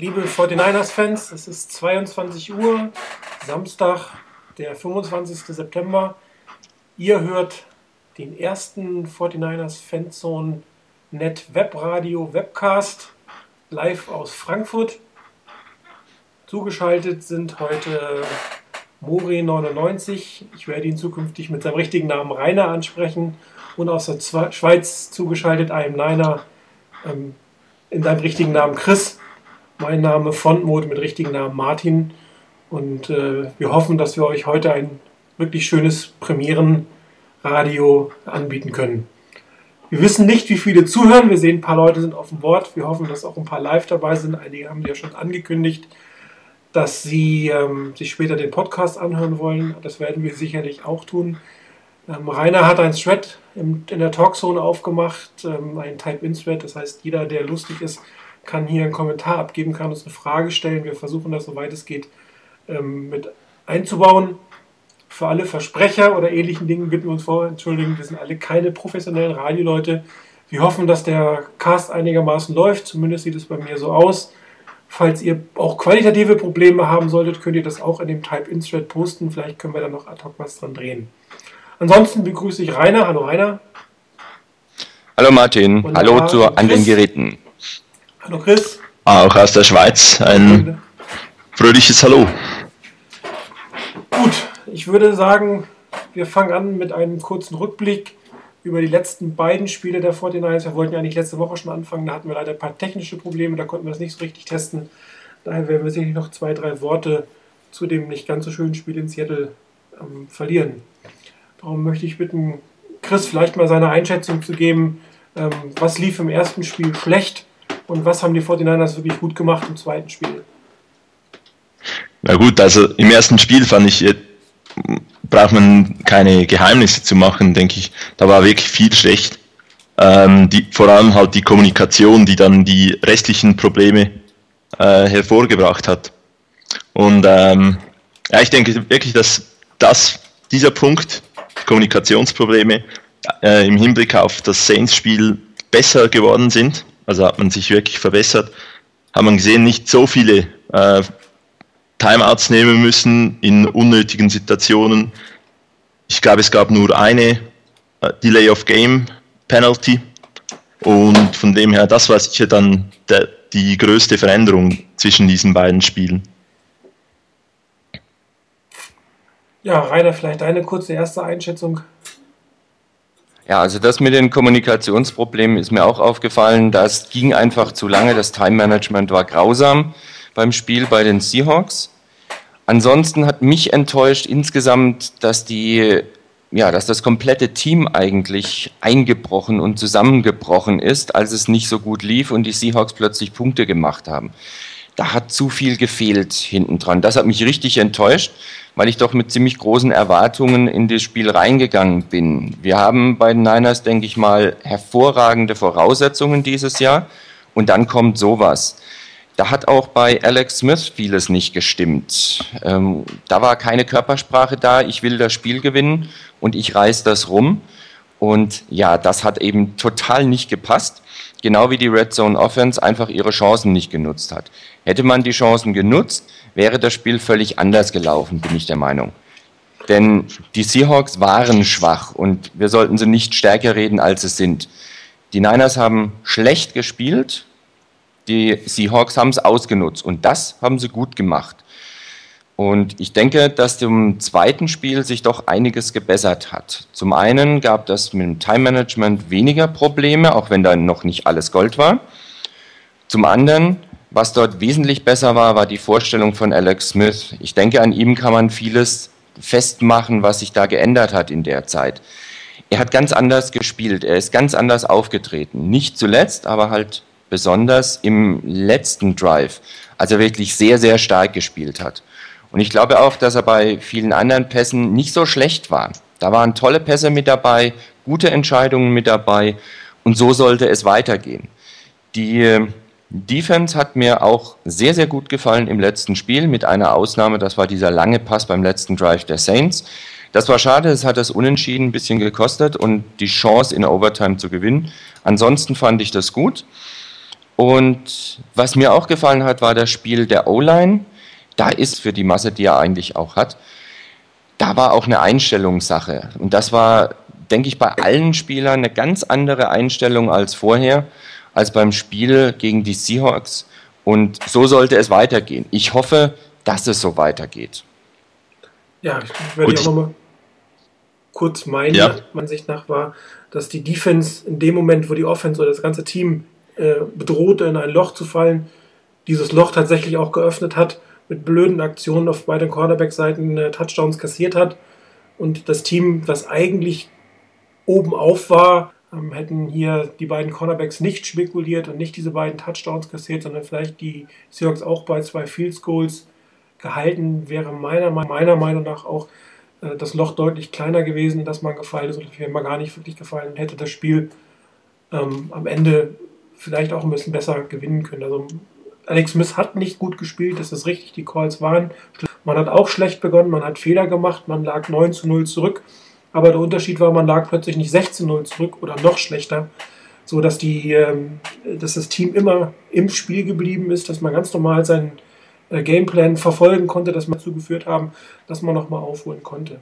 liebe 49ers-Fans, es ist 22 Uhr, Samstag, der 25. September. Ihr hört den ersten 49ers Fanzone Net Webradio Webcast live aus Frankfurt. Zugeschaltet sind heute Mori99. Ich werde ihn zukünftig mit seinem richtigen Namen Rainer ansprechen. Und aus der Schweiz zugeschaltet einem Niner ähm, in seinem richtigen Namen Chris. Mein Name Fontmode mit richtigen Namen Martin. Und äh, wir hoffen, dass wir euch heute ein wirklich schönes Premierenradio anbieten können. Wir wissen nicht, wie viele zuhören. Wir sehen, ein paar Leute sind auf dem Board. Wir hoffen, dass auch ein paar live dabei sind. Einige haben ja schon angekündigt, dass sie ähm, sich später den Podcast anhören wollen. Das werden wir sicherlich auch tun. Ähm, Rainer hat ein Thread in der Talkzone aufgemacht, ähm, ein Type-In-Thread. Das heißt, jeder, der lustig ist, kann hier einen Kommentar abgeben, kann uns eine Frage stellen. Wir versuchen das, soweit es geht, ähm, mit einzubauen. Für alle Versprecher oder ähnlichen Dingen bitten wir uns vor, entschuldigen, wir sind alle keine professionellen Radioleute. Wir hoffen, dass der Cast einigermaßen läuft, zumindest sieht es bei mir so aus. Falls ihr auch qualitative Probleme haben solltet, könnt ihr das auch in dem Type-In-Thread posten. Vielleicht können wir da noch ad hoc was dran drehen. Ansonsten begrüße ich Rainer. Hallo Rainer. Hallo Martin. Und Hallo zu, an den Geräten. Hallo Chris. Auch aus der Schweiz ein fröhliches Hallo. Gut, ich würde sagen, wir fangen an mit einem kurzen Rückblick über die letzten beiden Spiele der 49ers. Wir wollten ja eigentlich letzte Woche schon anfangen, da hatten wir leider ein paar technische Probleme, da konnten wir das nicht so richtig testen. Daher werden wir sicherlich noch zwei, drei Worte zu dem nicht ganz so schönen Spiel in Seattle ähm, verlieren. Darum möchte ich bitten, Chris vielleicht mal seine Einschätzung zu geben. Ähm, was lief im ersten Spiel schlecht und was haben die 49ers wirklich gut gemacht im zweiten Spiel? Na gut, also im ersten Spiel fand ich, äh, braucht man keine Geheimnisse zu machen, denke ich. Da war wirklich viel schlecht. Ähm, die, vor allem halt die Kommunikation, die dann die restlichen Probleme äh, hervorgebracht hat. Und ähm, ja, ich denke wirklich, dass das, dieser Punkt, Kommunikationsprobleme, äh, im Hinblick auf das Saints-Spiel besser geworden sind also hat man sich wirklich verbessert. Hat man gesehen, nicht so viele äh, Timeouts nehmen müssen in unnötigen Situationen. Ich glaube, es gab nur eine äh, Delay of Game Penalty. Und von dem her, das war sicher dann der, die größte Veränderung zwischen diesen beiden Spielen. Ja, Rainer, vielleicht deine kurze erste Einschätzung ja, also das mit den Kommunikationsproblemen ist mir auch aufgefallen. Das ging einfach zu lange. Das Time Management war grausam beim Spiel bei den Seahawks. Ansonsten hat mich enttäuscht insgesamt, dass die ja, dass das komplette Team eigentlich eingebrochen und zusammengebrochen ist, als es nicht so gut lief und die Seahawks plötzlich Punkte gemacht haben da hat zu viel gefehlt hinten dran. Das hat mich richtig enttäuscht, weil ich doch mit ziemlich großen Erwartungen in das Spiel reingegangen bin. Wir haben bei den Niners, denke ich mal, hervorragende Voraussetzungen dieses Jahr und dann kommt sowas. Da hat auch bei Alex Smith vieles nicht gestimmt. Ähm, da war keine Körpersprache da, ich will das Spiel gewinnen und ich reiß das rum. Und ja, das hat eben total nicht gepasst genau wie die Red Zone Offense einfach ihre Chancen nicht genutzt hat. Hätte man die Chancen genutzt, wäre das Spiel völlig anders gelaufen, bin ich der Meinung. Denn die Seahawks waren schwach und wir sollten sie nicht stärker reden, als es sind. Die Niners haben schlecht gespielt, die Seahawks haben es ausgenutzt und das haben sie gut gemacht. Und ich denke, dass im zweiten Spiel sich doch einiges gebessert hat. Zum einen gab das mit dem Time Management weniger Probleme, auch wenn da noch nicht alles Gold war. Zum anderen, was dort wesentlich besser war, war die Vorstellung von Alex Smith. Ich denke, an ihm kann man vieles festmachen, was sich da geändert hat in der Zeit. Er hat ganz anders gespielt, er ist ganz anders aufgetreten. Nicht zuletzt, aber halt besonders im letzten Drive, als er wirklich sehr, sehr stark gespielt hat. Und ich glaube auch, dass er bei vielen anderen Pässen nicht so schlecht war. Da waren tolle Pässe mit dabei, gute Entscheidungen mit dabei und so sollte es weitergehen. Die äh, Defense hat mir auch sehr, sehr gut gefallen im letzten Spiel, mit einer Ausnahme, das war dieser lange Pass beim letzten Drive der Saints. Das war schade, es hat das Unentschieden ein bisschen gekostet und die Chance in Overtime zu gewinnen. Ansonsten fand ich das gut. Und was mir auch gefallen hat, war das Spiel der O-Line. Da ist für die Masse, die er eigentlich auch hat, da war auch eine Einstellungssache. Und das war, denke ich, bei allen Spielern eine ganz andere Einstellung als vorher, als beim Spiel gegen die Seahawks. Und so sollte es weitergehen. Ich hoffe, dass es so weitergeht. Ja, ich werde auch nochmal kurz meine ja. Ansicht nach war, dass die Defense in dem Moment, wo die Offense oder das ganze Team äh, bedrohte, in ein Loch zu fallen, dieses Loch tatsächlich auch geöffnet hat, mit blöden Aktionen auf beiden Cornerback-Seiten äh, Touchdowns kassiert hat. Und das Team, das eigentlich oben auf war, ähm, hätten hier die beiden Cornerbacks nicht spekuliert und nicht diese beiden Touchdowns kassiert, sondern vielleicht die Seahawks auch bei zwei Field Goals gehalten, wäre meiner, meiner Meinung nach auch äh, das Loch deutlich kleiner gewesen, dass man gefallen ist oder wäre man gar nicht wirklich gefallen und hätte das Spiel ähm, am Ende vielleicht auch ein bisschen besser gewinnen können. Also Alex Smith hat nicht gut gespielt, das ist richtig, die Calls waren. Man hat auch schlecht begonnen, man hat Fehler gemacht, man lag 9 zu 0 zurück. Aber der Unterschied war, man lag plötzlich nicht 16 0 zurück oder noch schlechter, so dass, die, ähm, dass das Team immer im Spiel geblieben ist, dass man ganz normal seinen äh, Gameplan verfolgen konnte, dass man dazu geführt haben, dass man nochmal aufholen konnte.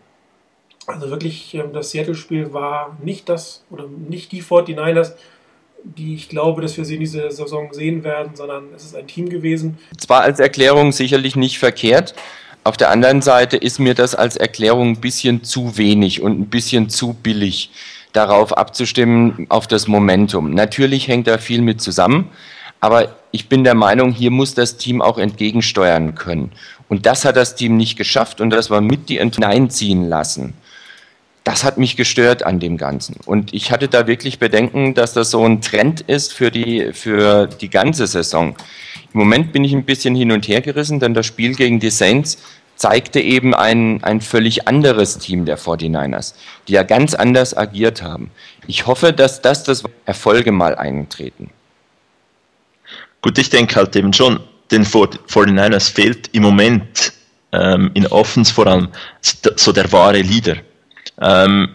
Also wirklich, ähm, das Seattle-Spiel war nicht das oder nicht die 49ers, die ich glaube, dass wir sie in dieser Saison sehen werden, sondern es ist ein Team gewesen. Zwar als Erklärung sicherlich nicht verkehrt. Auf der anderen Seite ist mir das als Erklärung ein bisschen zu wenig und ein bisschen zu billig, darauf abzustimmen, auf das Momentum. Natürlich hängt da viel mit zusammen, aber ich bin der Meinung, hier muss das Team auch entgegensteuern können. Und das hat das Team nicht geschafft und das war mit die hineinziehen lassen das hat mich gestört an dem Ganzen. Und ich hatte da wirklich Bedenken, dass das so ein Trend ist für die, für die ganze Saison. Im Moment bin ich ein bisschen hin und her gerissen, denn das Spiel gegen die Saints zeigte eben ein, ein völlig anderes Team der 49ers, die ja ganz anders agiert haben. Ich hoffe, dass das, das Erfolge mal eintreten. Gut, ich denke halt eben schon, den 49ers fehlt im Moment ähm, in Offens vor allem so der wahre Leader. Ähm,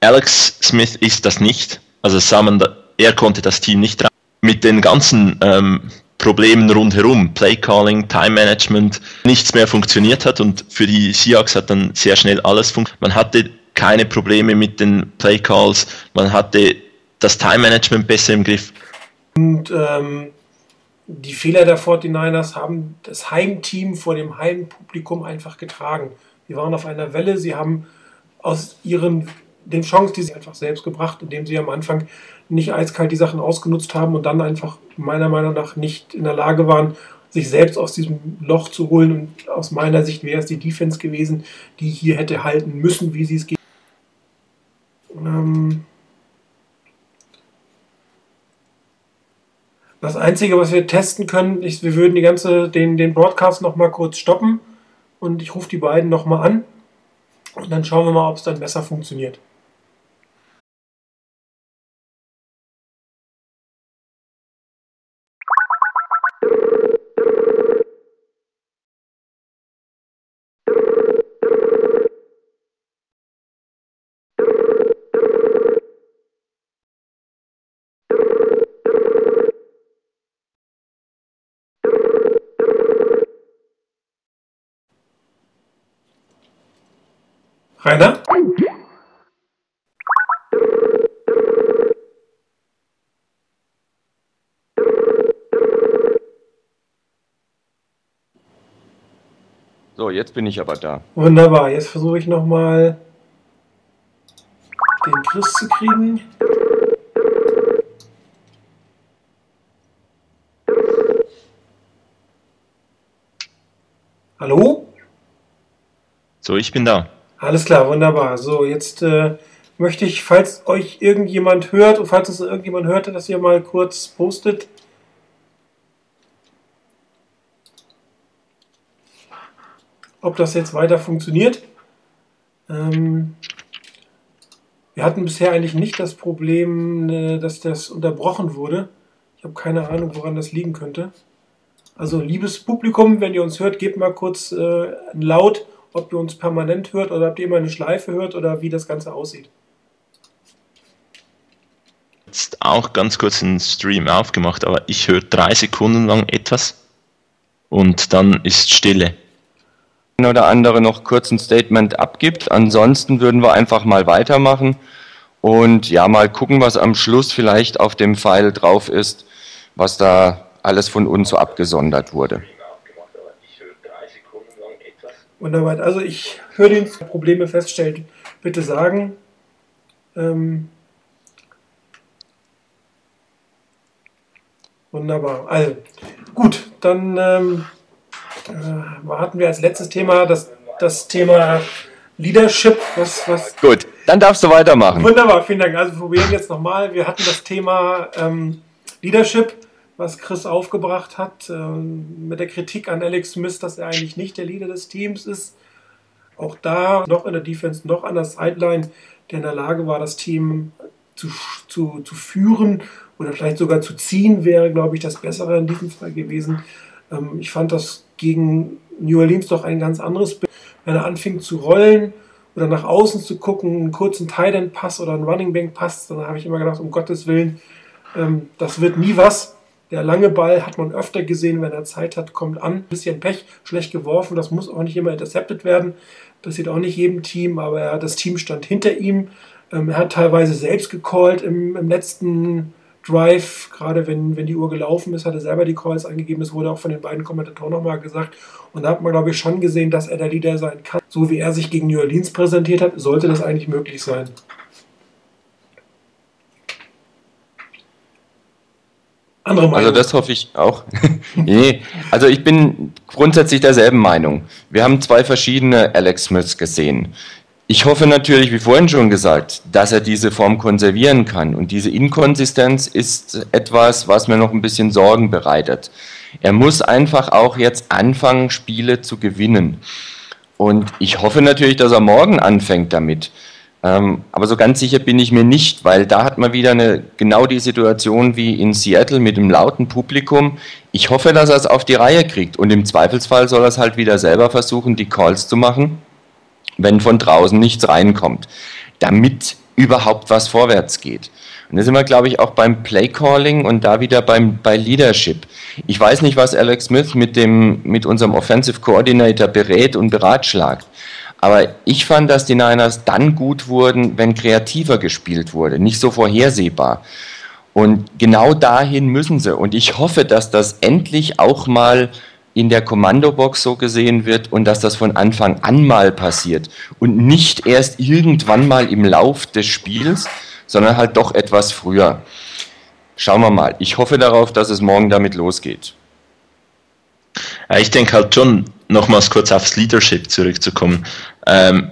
Alex Smith ist das nicht. Also Saman, er konnte das Team nicht mit den ganzen ähm, Problemen rundherum, Play Calling, Time Management, nichts mehr funktioniert hat und für die Seahawks hat dann sehr schnell alles funktioniert. Man hatte keine Probleme mit den Play Calls, man hatte das Time Management besser im Griff. Und ähm, die Fehler der 49ers haben das Heimteam vor dem Heimpublikum einfach getragen. Sie waren auf einer Welle, sie haben aus ihren den Chancen, die sie einfach selbst gebracht, indem sie am Anfang nicht eiskalt die Sachen ausgenutzt haben und dann einfach meiner Meinung nach nicht in der Lage waren, sich selbst aus diesem Loch zu holen. Und aus meiner Sicht wäre es die Defense gewesen, die hier hätte halten müssen, wie sie es geht. Ähm das Einzige, was wir testen können, ist, wir würden die ganze, den, den Broadcast nochmal kurz stoppen und ich rufe die beiden nochmal an und dann schauen wir mal, ob es dann besser funktioniert. Rainer? So, jetzt bin ich aber da. Wunderbar, jetzt versuche ich nochmal den Chris zu kriegen. Hallo? So, ich bin da. Alles klar, wunderbar. So, jetzt äh, möchte ich, falls euch irgendjemand hört und falls es irgendjemand hörte, dass ihr mal kurz postet. Ob das jetzt weiter funktioniert. Ähm, wir hatten bisher eigentlich nicht das Problem, äh, dass das unterbrochen wurde. Ich habe keine Ahnung, woran das liegen könnte. Also, liebes Publikum, wenn ihr uns hört, gebt mal kurz äh, ein Laut ob ihr uns permanent hört oder ob ihr immer eine Schleife hört oder wie das Ganze aussieht. Jetzt auch ganz kurz den Stream aufgemacht, aber ich höre drei Sekunden lang etwas und dann ist Stille. Oder andere noch kurz ein Statement abgibt. Ansonsten würden wir einfach mal weitermachen und ja, mal gucken, was am Schluss vielleicht auf dem Pfeil drauf ist, was da alles von uns so abgesondert wurde. Wunderbar. Also ich höre den Probleme feststellt, bitte sagen. Ähm wunderbar. Also gut, dann ähm, äh, hatten wir als letztes Thema das, das Thema Leadership. Was, was gut, dann darfst du weitermachen. Wunderbar, vielen Dank. Also probieren jetzt nochmal. Wir hatten das Thema ähm, Leadership was Chris aufgebracht hat, ähm, mit der Kritik an Alex Smith, dass er eigentlich nicht der Leader des Teams ist. Auch da noch in der Defense, noch an der Sideline, der in der Lage war, das Team zu, zu, zu führen oder vielleicht sogar zu ziehen, wäre, glaube ich, das Bessere in diesem Fall gewesen. Ähm, ich fand das gegen New Orleans doch ein ganz anderes Bild. Wenn er anfing zu rollen oder nach außen zu gucken, einen kurzen Tight End Pass oder einen Running Bank Pass, dann habe ich immer gedacht, um Gottes Willen, ähm, das wird nie was. Der lange Ball hat man öfter gesehen, wenn er Zeit hat, kommt an. Ein bisschen Pech, schlecht geworfen. Das muss auch nicht immer intercepted werden. Passiert auch nicht jedem Team, aber er, das Team stand hinter ihm. Ähm, er hat teilweise selbst gecallt im, im letzten Drive, gerade wenn, wenn die Uhr gelaufen ist, hat er selber die Calls angegeben. Das wurde auch von den beiden Kommentatoren nochmal gesagt. Und da hat man, glaube ich, schon gesehen, dass er der Leader sein kann. So wie er sich gegen New Orleans präsentiert hat, sollte das eigentlich möglich sein. Andere Meinung. Also das hoffe ich auch. nee, also ich bin grundsätzlich derselben Meinung. Wir haben zwei verschiedene Alex Smiths gesehen. Ich hoffe natürlich, wie vorhin schon gesagt, dass er diese Form konservieren kann. Und diese Inkonsistenz ist etwas, was mir noch ein bisschen Sorgen bereitet. Er muss einfach auch jetzt anfangen, Spiele zu gewinnen. Und ich hoffe natürlich, dass er morgen anfängt damit. Ähm, aber so ganz sicher bin ich mir nicht, weil da hat man wieder eine, genau die Situation wie in Seattle mit dem lauten Publikum. Ich hoffe, dass er es auf die Reihe kriegt und im Zweifelsfall soll er es halt wieder selber versuchen, die Calls zu machen, wenn von draußen nichts reinkommt, damit überhaupt was vorwärts geht. Und da sind wir, glaube ich, auch beim Playcalling und da wieder beim, bei Leadership. Ich weiß nicht, was Alex Smith mit, dem, mit unserem Offensive Coordinator berät und beratschlagt. Aber ich fand, dass die Niners dann gut wurden, wenn kreativer gespielt wurde, nicht so vorhersehbar. Und genau dahin müssen sie. Und ich hoffe, dass das endlich auch mal in der Kommandobox so gesehen wird und dass das von Anfang an mal passiert und nicht erst irgendwann mal im Lauf des Spiels, sondern halt doch etwas früher. Schauen wir mal. Ich hoffe darauf, dass es morgen damit losgeht. Ich denke halt schon, nochmals kurz aufs Leadership zurückzukommen. Ähm,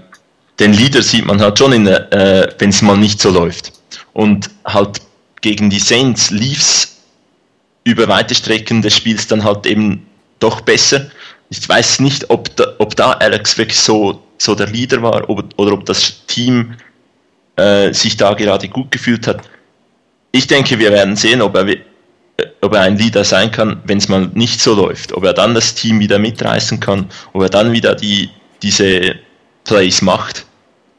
den Leader sieht man halt schon, äh, wenn es mal nicht so läuft. Und halt gegen die Saints lief es über weite Strecken des Spiels dann halt eben doch besser. Ich weiß nicht, ob da, ob da Alex wirklich so, so der Leader war ob, oder ob das Team äh, sich da gerade gut gefühlt hat. Ich denke, wir werden sehen, ob er ob er ein Leader sein kann, wenn es mal nicht so läuft, ob er dann das Team wieder mitreißen kann, ob er dann wieder die, diese Plays macht.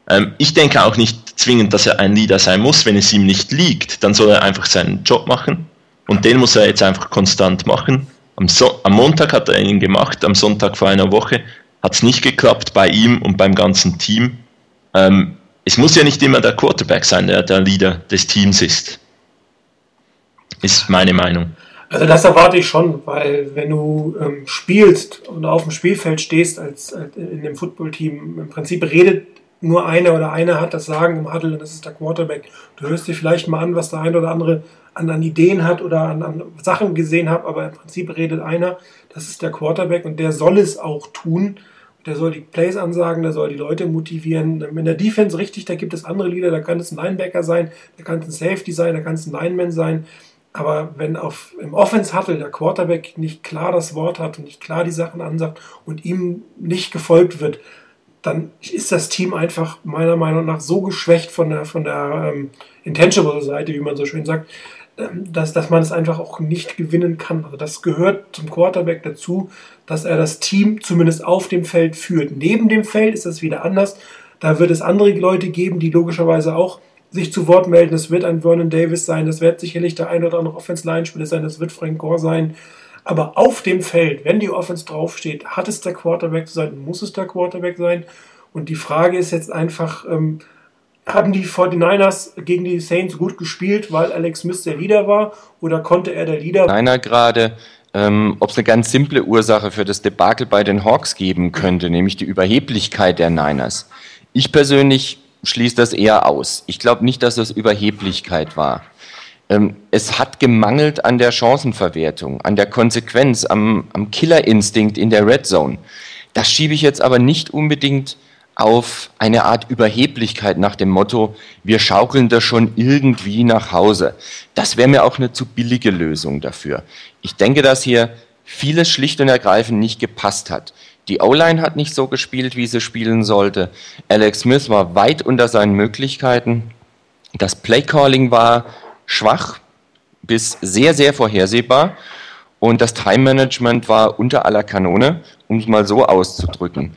Ähm, ich denke auch nicht zwingend, dass er ein Leader sein muss, wenn es ihm nicht liegt, dann soll er einfach seinen Job machen und den muss er jetzt einfach konstant machen. Am, so am Montag hat er ihn gemacht, am Sonntag vor einer Woche hat es nicht geklappt bei ihm und beim ganzen Team. Ähm, es muss ja nicht immer der Quarterback sein, der der Leader des Teams ist. Ist meine Meinung. Also das erwarte ich schon, weil wenn du ähm, spielst und auf dem Spielfeld stehst als, als in dem Footballteam, im Prinzip redet nur einer oder einer hat das Sagen im Huddle und das ist der Quarterback. Du hörst dir vielleicht mal an, was der eine oder andere an, an Ideen hat oder an, an Sachen gesehen hat, aber im Prinzip redet einer, das ist der Quarterback und der soll es auch tun. Der soll die Plays ansagen, der soll die Leute motivieren. In der Defense richtig, da gibt es andere Lieder, da kann es ein Linebacker sein, da kann es ein Safety sein, da kann es ein Lineman sein. Aber wenn auf, im Offense-Huddle der Quarterback nicht klar das Wort hat und nicht klar die Sachen ansagt und ihm nicht gefolgt wird, dann ist das Team einfach meiner Meinung nach so geschwächt von der, von der ähm, Intangible-Seite, wie man so schön sagt, ähm, dass, dass man es einfach auch nicht gewinnen kann. Also das gehört zum Quarterback dazu, dass er das Team zumindest auf dem Feld führt. Neben dem Feld ist das wieder anders. Da wird es andere Leute geben, die logischerweise auch sich zu Wort melden. Es wird ein Vernon Davis sein, das wird sicherlich der ein oder andere Offense-Line-Spieler sein, das wird Frank Gore sein. Aber auf dem Feld, wenn die Offense draufsteht, hat es der Quarterback zu sein, muss es der Quarterback sein. Und die Frage ist jetzt einfach, ähm, haben die 49ers gegen die Saints gut gespielt, weil Alex Smith der Leader war oder konnte er der Leader? Einer gerade, ähm, ob es eine ganz simple Ursache für das Debakel bei den Hawks geben könnte, nämlich die Überheblichkeit der Niners. Ich persönlich schließe das eher aus. Ich glaube nicht, dass das Überheblichkeit war. Ähm, es hat gemangelt an der Chancenverwertung, an der Konsequenz, am, am Killerinstinkt in der Red Zone. Das schiebe ich jetzt aber nicht unbedingt auf eine Art Überheblichkeit nach dem Motto, wir schaukeln das schon irgendwie nach Hause. Das wäre mir auch eine zu billige Lösung dafür. Ich denke, dass hier vieles schlicht und ergreifend nicht gepasst hat. Die O-Line hat nicht so gespielt, wie sie spielen sollte. Alex Smith war weit unter seinen Möglichkeiten. Das Playcalling war schwach bis sehr, sehr vorhersehbar. Und das Time Management war unter aller Kanone, um es mal so auszudrücken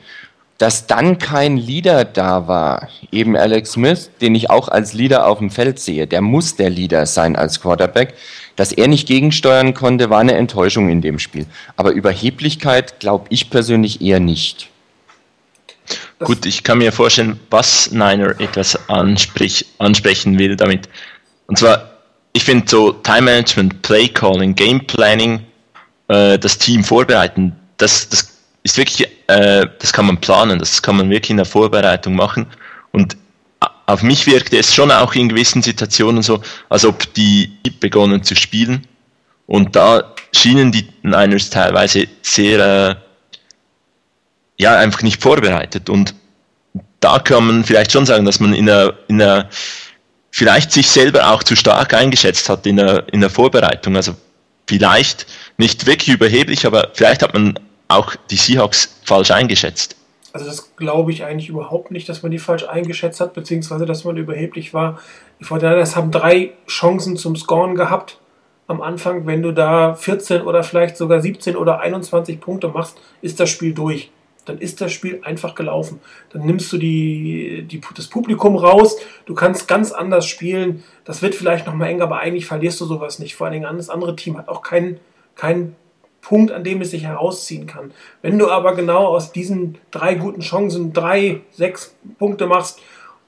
dass dann kein Leader da war, eben Alex Smith, den ich auch als Leader auf dem Feld sehe, der muss der Leader sein als Quarterback, dass er nicht gegensteuern konnte, war eine Enttäuschung in dem Spiel. Aber Überheblichkeit glaube ich persönlich eher nicht. Gut, ich kann mir vorstellen, was Niner etwas ansprich, ansprechen will damit. Und zwar, ich finde so Time Management, Play Calling, Game Planning, äh, das Team vorbereiten, das, das ist wirklich, äh, das kann man planen, das kann man wirklich in der Vorbereitung machen. Und auf mich wirkte es schon auch in gewissen Situationen so, als ob die begonnen zu spielen. Und da schienen die Niners teilweise sehr, äh, ja, einfach nicht vorbereitet. Und da kann man vielleicht schon sagen, dass man in der, in der, vielleicht sich selber auch zu stark eingeschätzt hat in der, in der Vorbereitung. Also vielleicht nicht wirklich überheblich, aber vielleicht hat man auch die Seahawks falsch eingeschätzt. Also das glaube ich eigentlich überhaupt nicht, dass man die falsch eingeschätzt hat, beziehungsweise dass man überheblich war. Die Fortinanders haben drei Chancen zum Scoren gehabt am Anfang. Wenn du da 14 oder vielleicht sogar 17 oder 21 Punkte machst, ist das Spiel durch. Dann ist das Spiel einfach gelaufen. Dann nimmst du die, die, das Publikum raus, du kannst ganz anders spielen. Das wird vielleicht nochmal eng, aber eigentlich verlierst du sowas nicht. Vor allen Dingen das andere Team hat auch keinen keinen Punkt, an dem es sich herausziehen kann. Wenn du aber genau aus diesen drei guten Chancen drei, sechs Punkte machst,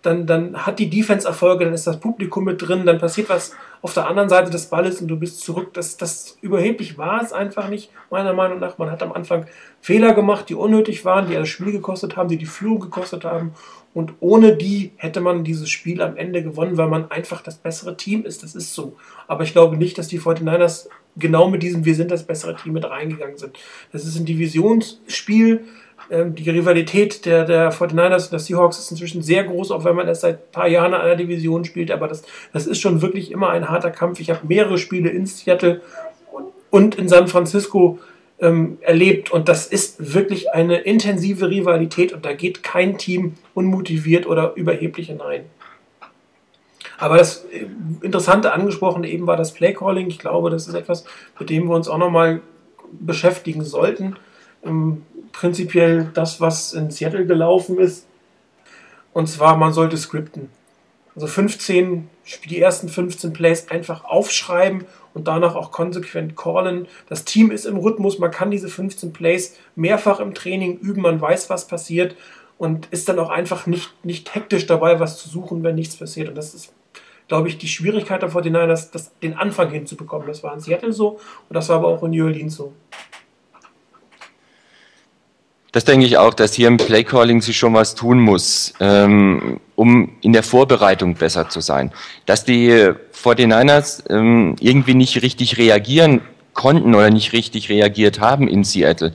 dann, dann hat die Defense Erfolge, dann ist das Publikum mit drin, dann passiert was auf der anderen Seite des Balles und du bist zurück. Das, das überheblich war es einfach nicht, meiner Meinung nach. Man hat am Anfang Fehler gemacht, die unnötig waren, die das Spiel gekostet haben, die die Führung gekostet haben. Und ohne die hätte man dieses Spiel am Ende gewonnen, weil man einfach das bessere Team ist. Das ist so. Aber ich glaube nicht, dass die 49ers genau mit diesem Wir sind das bessere Team mit reingegangen sind. Das ist ein Divisionsspiel. Ähm, die Rivalität der, der 49ers und der Seahawks ist inzwischen sehr groß, auch wenn man erst seit ein paar Jahren in einer Division spielt. Aber das, das ist schon wirklich immer ein harter Kampf. Ich habe mehrere Spiele in Seattle und in San Francisco ähm, erlebt. Und das ist wirklich eine intensive Rivalität und da geht kein Team unmotiviert oder überheblich hinein. Aber das äh, Interessante angesprochen eben war das Playcalling. Ich glaube, das ist etwas, mit dem wir uns auch nochmal beschäftigen sollten. Ähm, prinzipiell das, was in Seattle gelaufen ist. Und zwar, man sollte skripten. Also 15, die ersten 15 Plays einfach aufschreiben und danach auch konsequent callen. Das Team ist im Rhythmus, man kann diese 15 Plays mehrfach im Training üben, man weiß, was passiert und ist dann auch einfach nicht, nicht hektisch dabei, was zu suchen, wenn nichts passiert. Und das ist, glaube ich, die Schwierigkeit der 49ers, das, den Anfang hinzubekommen. Das war in Seattle so und das war aber auch in New Orleans so. Das denke ich auch, dass hier im Playcalling sich schon was tun muss, ähm, um in der Vorbereitung besser zu sein. Dass die 49ers ähm, irgendwie nicht richtig reagieren konnten oder nicht richtig reagiert haben in Seattle,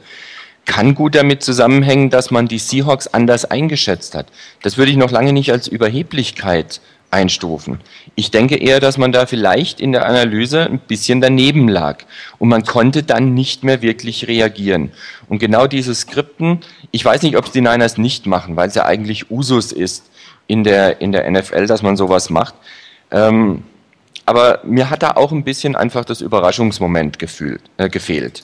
kann gut damit zusammenhängen, dass man die Seahawks anders eingeschätzt hat. Das würde ich noch lange nicht als Überheblichkeit einstufen. Ich denke eher, dass man da vielleicht in der Analyse ein bisschen daneben lag und man konnte dann nicht mehr wirklich reagieren. Und genau diese Skripten, ich weiß nicht, ob es die Niners nicht machen, weil es ja eigentlich Usus ist in der, in der NFL, dass man sowas macht. Ähm, aber mir hat da auch ein bisschen einfach das Überraschungsmoment gefühlt, äh, gefehlt.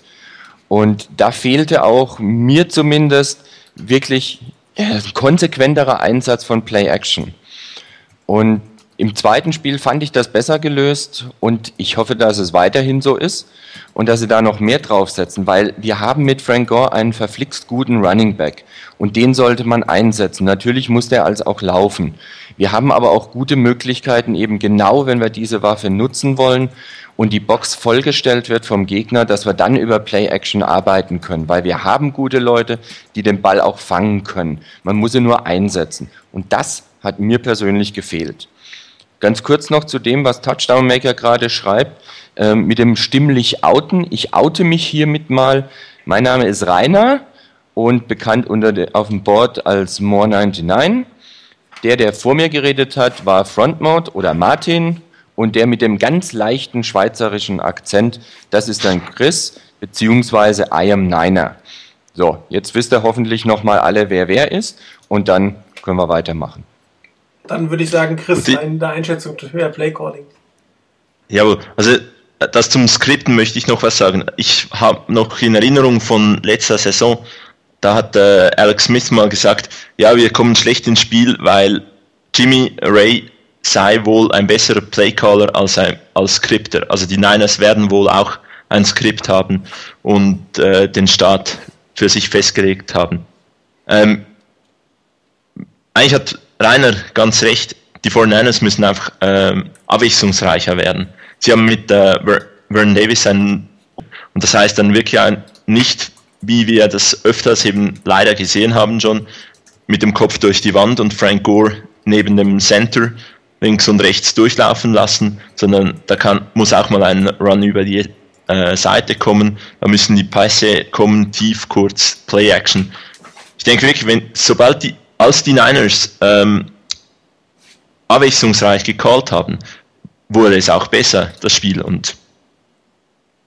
Und da fehlte auch mir zumindest wirklich äh, konsequenterer Einsatz von Play-Action. Und Im zweiten Spiel fand ich das besser gelöst und ich hoffe, dass es weiterhin so ist und dass sie da noch mehr draufsetzen, weil wir haben mit Frank Gore einen verflixt guten Running Back und den sollte man einsetzen. Natürlich muss der als auch laufen. Wir haben aber auch gute Möglichkeiten, eben genau, wenn wir diese Waffe nutzen wollen und die Box vollgestellt wird vom Gegner, dass wir dann über Play-Action arbeiten können, weil wir haben gute Leute, die den Ball auch fangen können. Man muss sie nur einsetzen. Und das hat mir persönlich gefehlt. Ganz kurz noch zu dem, was Touchdown Maker gerade schreibt, äh, mit dem stimmlich outen. Ich oute mich hiermit mal. Mein Name ist Rainer und bekannt unter auf dem Board als More99. Der, der vor mir geredet hat, war Frontmode oder Martin und der mit dem ganz leichten schweizerischen Akzent, das ist dann Chris beziehungsweise I am Niner. So, jetzt wisst ihr hoffentlich nochmal alle, wer wer ist und dann können wir weitermachen. Dann würde ich sagen, Chris, deine Einschätzung zu höher Playcalling. Jawohl, also das zum Skripten möchte ich noch was sagen. Ich habe noch in Erinnerung von letzter Saison, da hat äh, Alex Smith mal gesagt, ja, wir kommen schlecht ins Spiel, weil Jimmy Ray sei wohl ein besserer Playcaller als ein als Skripter. Also die Niners werden wohl auch ein Skript haben und äh, den Start für sich festgelegt haben. Ähm, eigentlich hat Rainer ganz recht, die 49ers müssen einfach ähm, abwechslungsreicher werden. Sie haben mit äh, Vern Davis einen, und das heißt dann wirklich ein, nicht, wie wir das öfters eben leider gesehen haben schon, mit dem Kopf durch die Wand und Frank Gore neben dem Center links und rechts durchlaufen lassen, sondern da kann, muss auch mal ein Run über die äh, Seite kommen, da müssen die Pässe kommen, tief, kurz, Play-Action. Ich denke wirklich, wenn, sobald die als die Niners ähm, abwechslungsreich gecallt haben, wurde es auch besser, das Spiel. Und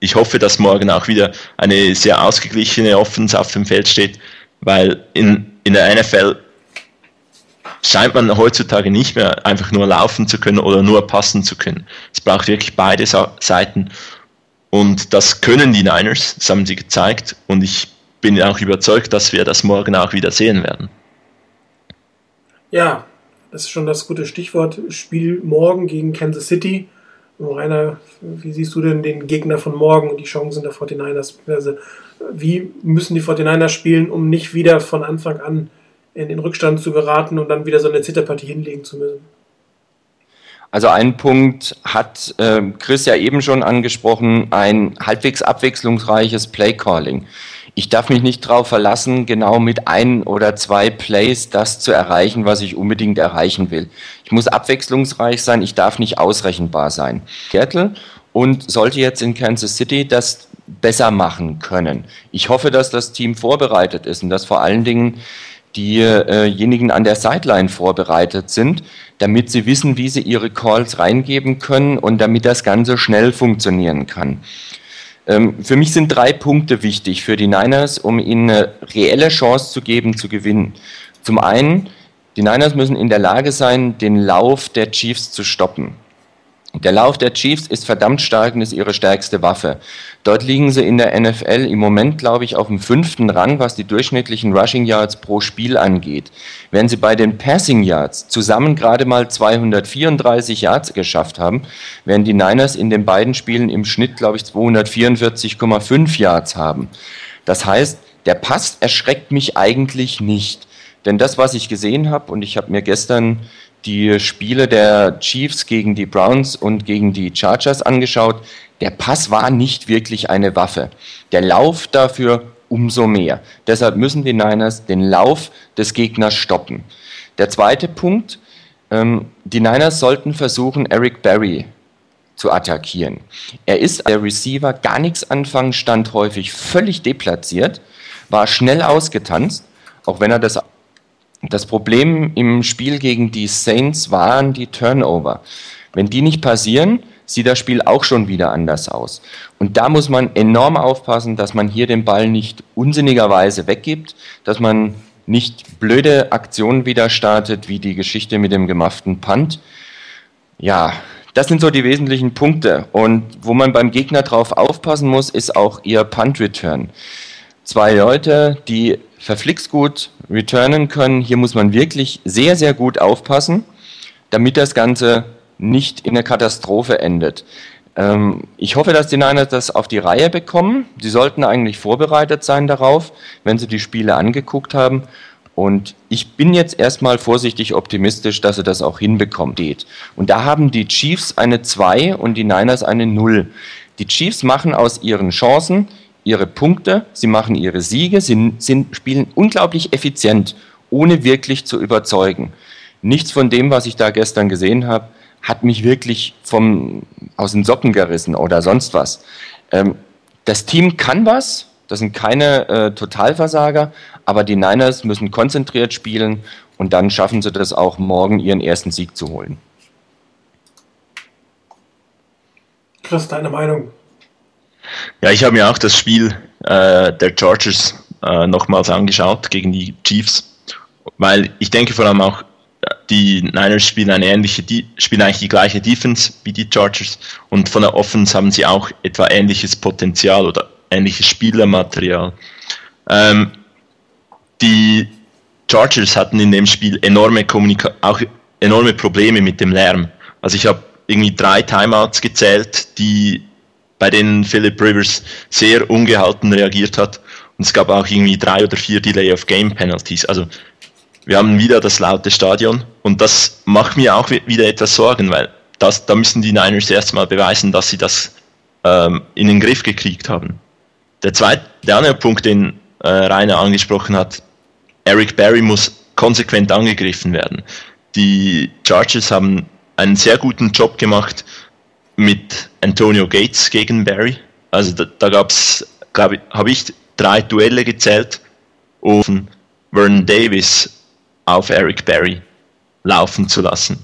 ich hoffe, dass morgen auch wieder eine sehr ausgeglichene Offense auf dem Feld steht, weil in, in der NFL scheint man heutzutage nicht mehr einfach nur laufen zu können oder nur passen zu können. Es braucht wirklich beide Seiten. Und das können die Niners, das haben sie gezeigt. Und ich bin auch überzeugt, dass wir das morgen auch wieder sehen werden. Ja, das ist schon das gute Stichwort. Spiel morgen gegen Kansas City. Rainer, wie siehst du denn den Gegner von morgen und die Chancen der 49ers? Also, wie müssen die 49ers spielen, um nicht wieder von Anfang an in den Rückstand zu geraten und dann wieder so eine Zitterpartie hinlegen zu müssen? Also ein Punkt hat äh, Chris ja eben schon angesprochen, ein halbwegs abwechslungsreiches Playcalling ich darf mich nicht darauf verlassen, genau mit ein oder zwei Plays das zu erreichen, was ich unbedingt erreichen will. Ich muss abwechslungsreich sein, ich darf nicht ausrechenbar sein. Seattle und sollte jetzt in Kansas City das besser machen können. Ich hoffe, dass das Team vorbereitet ist und dass vor allen Dingen diejenigen an der Sideline vorbereitet sind, damit sie wissen, wie sie ihre Calls reingeben können und damit das Ganze schnell funktionieren kann. Ähm, für mich sind drei Punkte wichtig für die Niners, um ihnen eine reelle Chance zu geben, zu gewinnen. Zum einen, die Niners müssen in der Lage sein, den Lauf der Chiefs zu stoppen. Der Lauf der Chiefs ist verdammt stark und ist ihre stärkste Waffe. Dort liegen sie in der NFL im Moment, glaube ich, auf dem fünften Rang, was die durchschnittlichen Rushing Yards pro Spiel angeht. Wenn sie bei den Passing Yards zusammen gerade mal 234 Yards geschafft haben, werden die Niners in den beiden Spielen im Schnitt, glaube ich, 244,5 Yards haben. Das heißt, der Pass erschreckt mich eigentlich nicht. Denn das, was ich gesehen habe, und ich habe mir gestern die Spiele der Chiefs gegen die Browns und gegen die Chargers angeschaut. Der Pass war nicht wirklich eine Waffe. Der Lauf dafür umso mehr. Deshalb müssen die Niners den Lauf des Gegners stoppen. Der zweite Punkt, ähm, die Niners sollten versuchen, Eric Berry zu attackieren. Er ist der Receiver, gar nichts anfangen, stand häufig völlig deplatziert, war schnell ausgetanzt, auch wenn er das das Problem im Spiel gegen die Saints waren die Turnover. Wenn die nicht passieren, sieht das Spiel auch schon wieder anders aus. Und da muss man enorm aufpassen, dass man hier den Ball nicht unsinnigerweise weggibt, dass man nicht blöde Aktionen wieder startet, wie die Geschichte mit dem gemafften Punt. Ja, das sind so die wesentlichen Punkte. Und wo man beim Gegner drauf aufpassen muss, ist auch ihr Punt-Return. Zwei Leute, die verflixt gut returnen können. Hier muss man wirklich sehr, sehr gut aufpassen, damit das Ganze nicht in einer Katastrophe endet. Ähm, ich hoffe, dass die Niners das auf die Reihe bekommen. Sie sollten eigentlich vorbereitet sein darauf, wenn sie die Spiele angeguckt haben. Und ich bin jetzt erstmal vorsichtig optimistisch, dass er das auch hinbekommt. Und da haben die Chiefs eine 2 und die Niners eine 0. Die Chiefs machen aus ihren Chancen ihre Punkte, sie machen ihre Siege, sie sind, spielen unglaublich effizient, ohne wirklich zu überzeugen. Nichts von dem, was ich da gestern gesehen habe, hat mich wirklich vom, aus den Socken gerissen oder sonst was. Ähm, das Team kann was, das sind keine äh, Totalversager, aber die Niners müssen konzentriert spielen und dann schaffen sie das auch morgen, ihren ersten Sieg zu holen. Chris, deine Meinung? Ja, ich habe mir auch das Spiel äh, der Chargers äh, nochmals angeschaut gegen die Chiefs, weil ich denke vor allem auch, die Niners spielen eine ähnliche, die spielen eigentlich die gleiche Defense wie die Chargers und von der Offense haben sie auch etwa ähnliches Potenzial oder ähnliches Spielermaterial. Ähm, die Chargers hatten in dem Spiel enorme Kommunika auch enorme Probleme mit dem Lärm. Also ich habe irgendwie drei Timeouts gezählt, die bei denen Philip Rivers sehr ungehalten reagiert hat. Und es gab auch irgendwie drei oder vier Delay of Game Penalties. Also wir haben wieder das laute Stadion und das macht mir auch wieder etwas Sorgen, weil das, da müssen die Niners erstmal beweisen, dass sie das ähm, in den Griff gekriegt haben. Der zweite, der andere Punkt, den äh, Rainer angesprochen hat, Eric Barry muss konsequent angegriffen werden. Die Chargers haben einen sehr guten Job gemacht mit Antonio Gates gegen Barry. Also da, da gab es, glaube ich, habe ich drei Duelle gezählt, um Vernon Davis auf Eric Barry laufen zu lassen.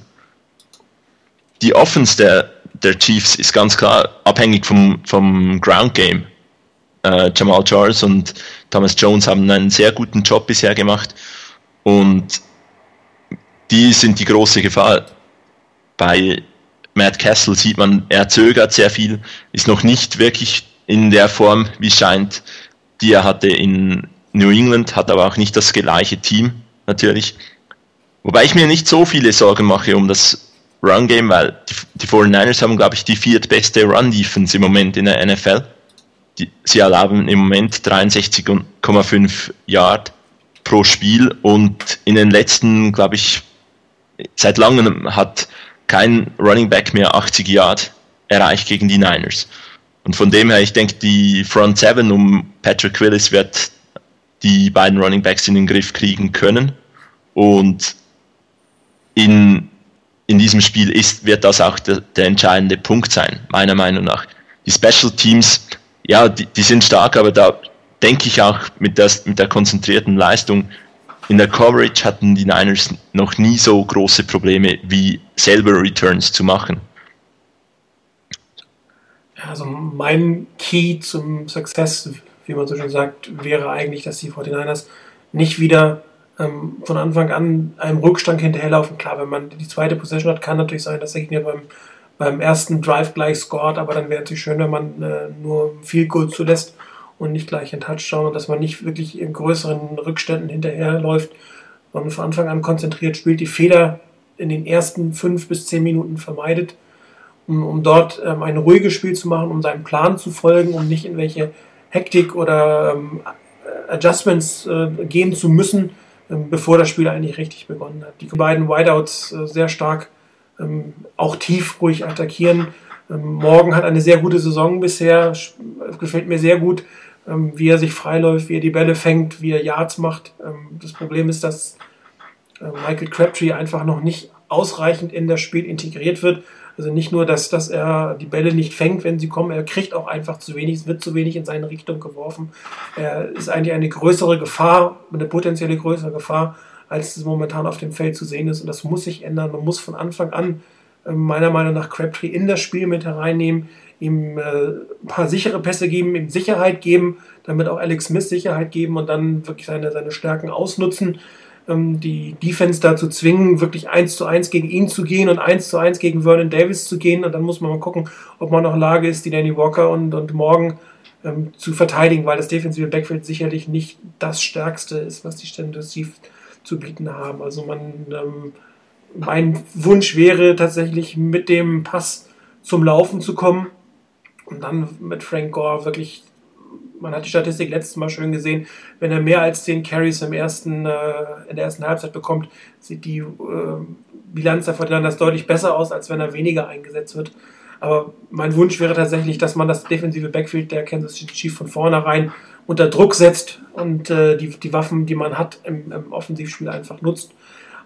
Die Offense der, der Chiefs ist ganz klar abhängig vom, vom Ground Game. Äh, Jamal Charles und Thomas Jones haben einen sehr guten Job bisher gemacht und die sind die große Gefahr. Bei Matt Castle sieht man, er zögert sehr viel, ist noch nicht wirklich in der Form, wie scheint, die er hatte in New England, hat aber auch nicht das gleiche Team natürlich. Wobei ich mir nicht so viele Sorgen mache um das Run-Game, weil die, die 49ers haben, glaube ich, die viertbeste Run-Defense im Moment in der NFL. Die, sie erlauben im Moment 63,5 Yard pro Spiel und in den letzten, glaube ich, seit langem hat kein Running Back mehr 80 Yard erreicht gegen die Niners. Und von dem her, ich denke, die Front Seven um Patrick Willis wird die beiden Running Backs in den Griff kriegen können. Und in, in diesem Spiel ist, wird das auch der, der entscheidende Punkt sein, meiner Meinung nach. Die Special Teams, ja, die, die sind stark, aber da denke ich auch mit, das, mit der konzentrierten Leistung in der Coverage hatten die Niners noch nie so große Probleme wie selber Returns zu machen. Also mein Key zum Success, wie man so schön sagt, wäre eigentlich, dass die 49ers nicht wieder ähm, von Anfang an einem Rückstand hinterherlaufen. Klar, wenn man die zweite Possession hat, kann natürlich sein, dass der Gegner beim, beim ersten Drive gleich scored, aber dann wäre es schön, wenn man äh, nur viel Goal zulässt und nicht gleich einen Touchdown und dass man nicht wirklich in größeren Rückständen hinterherläuft, sondern von Anfang an konzentriert spielt, die Fehler in den ersten fünf bis zehn Minuten vermeidet, um, um dort ähm, ein ruhiges Spiel zu machen, um seinem Plan zu folgen, um nicht in welche Hektik oder ähm, Adjustments äh, gehen zu müssen, ähm, bevor das Spiel eigentlich richtig begonnen hat. Die beiden Wideouts äh, sehr stark, ähm, auch tief ruhig attackieren. Ähm, Morgan hat eine sehr gute Saison bisher, gefällt mir sehr gut, wie er sich freiläuft, wie er die Bälle fängt, wie er Yards macht. das Problem ist, dass äh, Michael Crabtree einfach noch nicht ausreichend in das Spiel integriert wird. Also nicht nur, dass, dass er die Bälle nicht fängt, wenn sie kommen, er kriegt auch einfach zu wenig, es wird zu wenig in seine Richtung geworfen. Er ist eigentlich eine größere Gefahr, eine potenzielle größere Gefahr, als es momentan auf dem Feld zu sehen ist. Und das muss sich ändern. Man muss von Anfang an äh, meiner Meinung nach Crabtree in das Spiel mit hereinnehmen, ihm äh, ein paar sichere Pässe geben, ihm Sicherheit geben, damit auch Alex Smith Sicherheit geben und dann wirklich seine, seine Stärken ausnutzen, ähm, die Defense dazu zwingen, wirklich eins zu eins gegen ihn zu gehen und eins zu eins gegen Vernon Davis zu gehen und dann muss man mal gucken, ob man noch in Lage ist, die Danny Walker und, und Morgan ähm, zu verteidigen, weil das defensive Backfield sicherlich nicht das Stärkste ist, was die Stände zu bieten haben. Also man ähm, mein Wunsch wäre tatsächlich mit dem Pass zum Laufen zu kommen und dann mit Frank Gore wirklich, man hat die Statistik letztes Mal schön gesehen, wenn er mehr als 10 Carries im ersten, äh, in der ersten Halbzeit bekommt, sieht die äh, Bilanz der Fortinanders deutlich besser aus, als wenn er weniger eingesetzt wird. Aber mein Wunsch wäre tatsächlich, dass man das defensive Backfield der Kansas City Chiefs von vornherein unter Druck setzt und äh, die, die Waffen, die man hat, im, im Offensivspiel einfach nutzt.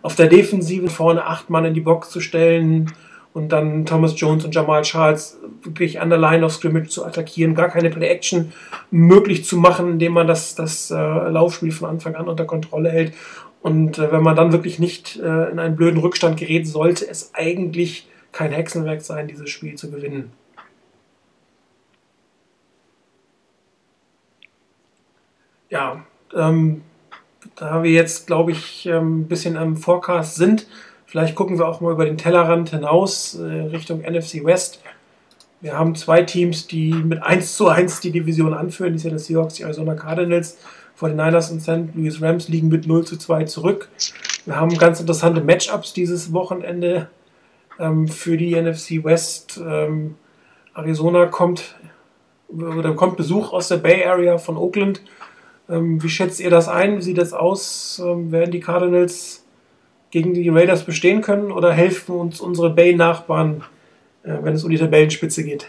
Auf der Defensive vorne acht Mann in die Box zu stellen und dann Thomas Jones und Jamal Charles wirklich an der Line of Scrimmage zu attackieren, gar keine Play-Action möglich zu machen, indem man das, das äh, Laufspiel von Anfang an unter Kontrolle hält. Und äh, wenn man dann wirklich nicht äh, in einen blöden Rückstand gerät, sollte es eigentlich kein Hexenwerk sein, dieses Spiel zu gewinnen. Ja, ähm, da wir jetzt, glaube ich, ähm, ein bisschen am Forecast sind, vielleicht gucken wir auch mal über den Tellerrand hinaus äh, Richtung NFC West. Wir haben zwei Teams, die mit 1 zu 1 die Division anführen. Die Seattle Seahawks, die Arizona Cardinals. Vor den Niners und St. Louis Rams liegen mit 0 zu 2 zurück. Wir haben ganz interessante Matchups dieses Wochenende ähm, für die NFC West. Ähm, Arizona kommt, oder kommt Besuch aus der Bay Area von Oakland. Ähm, wie schätzt ihr das ein? Wie sieht das aus? Ähm, werden die Cardinals gegen die Raiders bestehen können oder helfen uns unsere Bay-Nachbarn, äh, wenn es um die Tabellenspitze geht?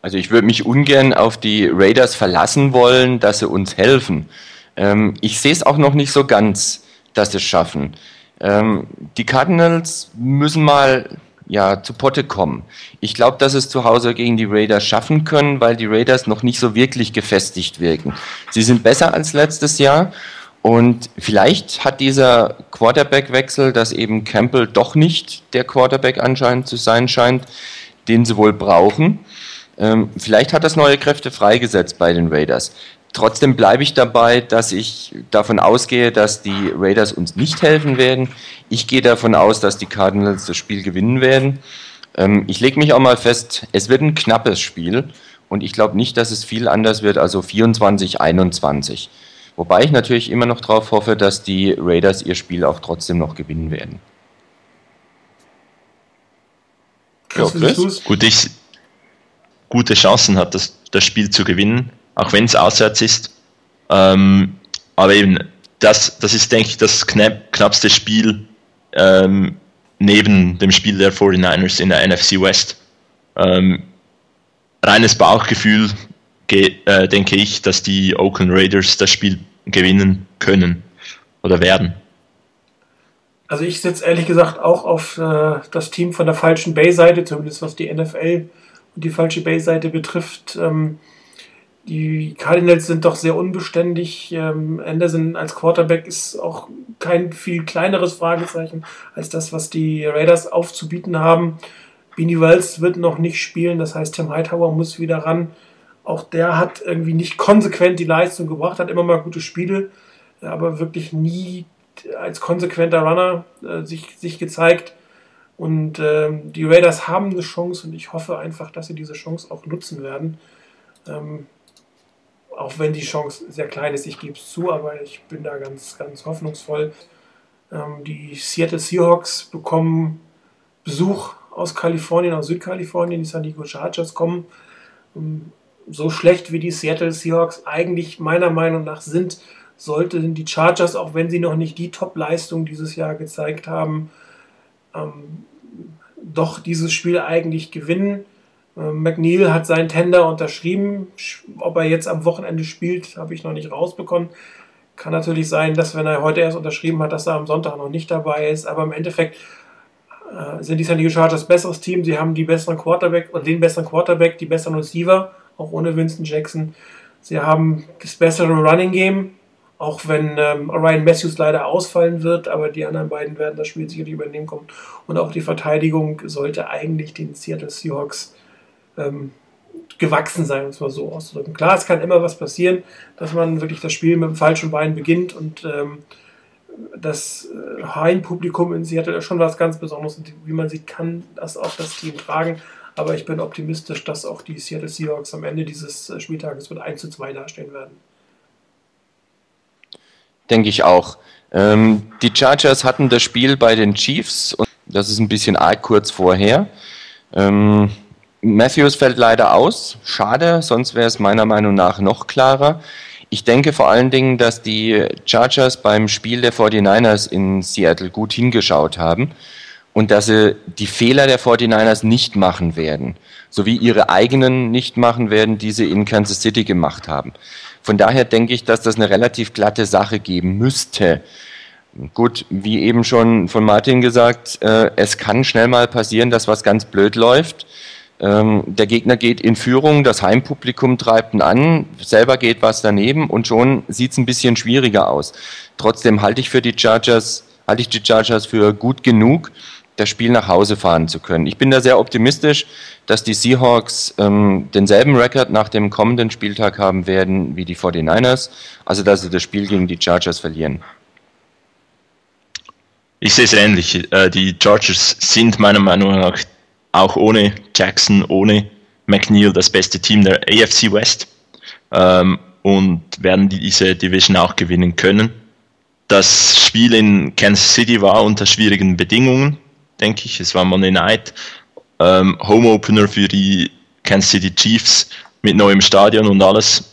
Also ich würde mich ungern auf die Raiders verlassen wollen, dass sie uns helfen. Ähm, ich sehe es auch noch nicht so ganz, dass sie es schaffen. Ähm, die Cardinals müssen mal ja, zu Potte kommen. Ich glaube, dass es zu Hause gegen die Raiders schaffen können, weil die Raiders noch nicht so wirklich gefestigt wirken. Sie sind besser als letztes Jahr und vielleicht hat dieser Quarterback-Wechsel, dass eben Campbell doch nicht der Quarterback anscheinend zu sein scheint, den sie wohl brauchen. Ähm, vielleicht hat das neue Kräfte freigesetzt bei den Raiders. Trotzdem bleibe ich dabei, dass ich davon ausgehe, dass die Raiders uns nicht helfen werden. Ich gehe davon aus, dass die Cardinals das Spiel gewinnen werden. Ähm, ich lege mich auch mal fest, es wird ein knappes Spiel und ich glaube nicht, dass es viel anders wird, also 24, 21. Wobei ich natürlich immer noch darauf hoffe, dass die Raiders ihr Spiel auch trotzdem noch gewinnen werden. Ja, Chris? Gut, ich, gute Chancen hat, das, das Spiel zu gewinnen auch wenn es auswärts ist. Ähm, aber eben, das, das ist, denke ich, das knapp, knappste Spiel ähm, neben dem Spiel der 49ers in der NFC West. Ähm, reines Bauchgefühl, äh, denke ich, dass die Oakland Raiders das Spiel gewinnen können oder werden. Also ich setze ehrlich gesagt auch auf äh, das Team von der falschen Bay-Seite, zumindest was die NFL und die falsche Bay-Seite betrifft. Ähm, die Cardinals sind doch sehr unbeständig. Ähm, Anderson als Quarterback ist auch kein viel kleineres Fragezeichen als das, was die Raiders aufzubieten haben. Beanie Wells wird noch nicht spielen, das heißt, Tim Hightower muss wieder ran. Auch der hat irgendwie nicht konsequent die Leistung gebracht, hat immer mal gute Spiele, aber wirklich nie als konsequenter Runner äh, sich, sich gezeigt. Und ähm, die Raiders haben eine Chance und ich hoffe einfach, dass sie diese Chance auch nutzen werden. Ähm, auch wenn die Chance sehr klein ist, ich gebe es zu, aber ich bin da ganz, ganz hoffnungsvoll. Ähm, die Seattle Seahawks bekommen Besuch aus Kalifornien, aus Südkalifornien. Die San Diego Chargers kommen. Ähm, so schlecht wie die Seattle Seahawks eigentlich meiner Meinung nach sind, sollten die Chargers, auch wenn sie noch nicht die Top-Leistung dieses Jahr gezeigt haben, ähm, doch dieses Spiel eigentlich gewinnen. Ähm, McNeil hat seinen Tender unterschrieben. Ob er jetzt am Wochenende spielt, habe ich noch nicht rausbekommen. Kann natürlich sein, dass wenn er heute erst unterschrieben hat, dass er am Sonntag noch nicht dabei ist. Aber im Endeffekt äh, sind die San Diego Chargers besseres Team. Sie haben die besseren Quarterback und den besseren Quarterback, die besseren Receiver, auch ohne Winston Jackson. Sie haben das bessere Running Game, auch wenn ähm, Ryan Matthews leider ausfallen wird, aber die anderen beiden werden das Spiel sicherlich übernehmen kommen. Und auch die Verteidigung sollte eigentlich den Seattle Seahawks ähm, gewachsen sein, um es mal so auszudrücken. Klar, es kann immer was passieren, dass man wirklich das Spiel mit dem falschen Bein beginnt und ähm, das äh, Heimpublikum in Seattle ist schon was ganz Besonderes und wie man sieht, kann das auch das Team tragen. Aber ich bin optimistisch, dass auch die Seattle Seahawks am Ende dieses äh, Spieltages mit 1 zu 2 dastehen werden. Denke ich auch. Ähm, die Chargers hatten das Spiel bei den Chiefs und das ist ein bisschen arg kurz vorher. Ähm, Matthews fällt leider aus. Schade, sonst wäre es meiner Meinung nach noch klarer. Ich denke vor allen Dingen, dass die Chargers beim Spiel der 49ers in Seattle gut hingeschaut haben und dass sie die Fehler der 49ers nicht machen werden, sowie ihre eigenen nicht machen werden, die sie in Kansas City gemacht haben. Von daher denke ich, dass das eine relativ glatte Sache geben müsste. Gut, wie eben schon von Martin gesagt, äh, es kann schnell mal passieren, dass was ganz blöd läuft. Ähm, der Gegner geht in Führung, das Heimpublikum treibt ihn an, selber geht was daneben und schon sieht es ein bisschen schwieriger aus. Trotzdem halte ich für die Chargers, halte ich die Chargers für gut genug, das Spiel nach Hause fahren zu können. Ich bin da sehr optimistisch, dass die Seahawks ähm, denselben Rekord nach dem kommenden Spieltag haben werden wie die 49ers, also dass sie das Spiel gegen die Chargers verlieren. Ich sehe es ähnlich. Äh, die Chargers sind meiner Meinung nach auch ohne Jackson, ohne McNeil das beste Team der AFC West ähm, und werden diese Division auch gewinnen können. Das Spiel in Kansas City war unter schwierigen Bedingungen denke ich. Es war Monday Night. Ähm, Home Opener für die Kansas City Chiefs mit neuem Stadion und alles.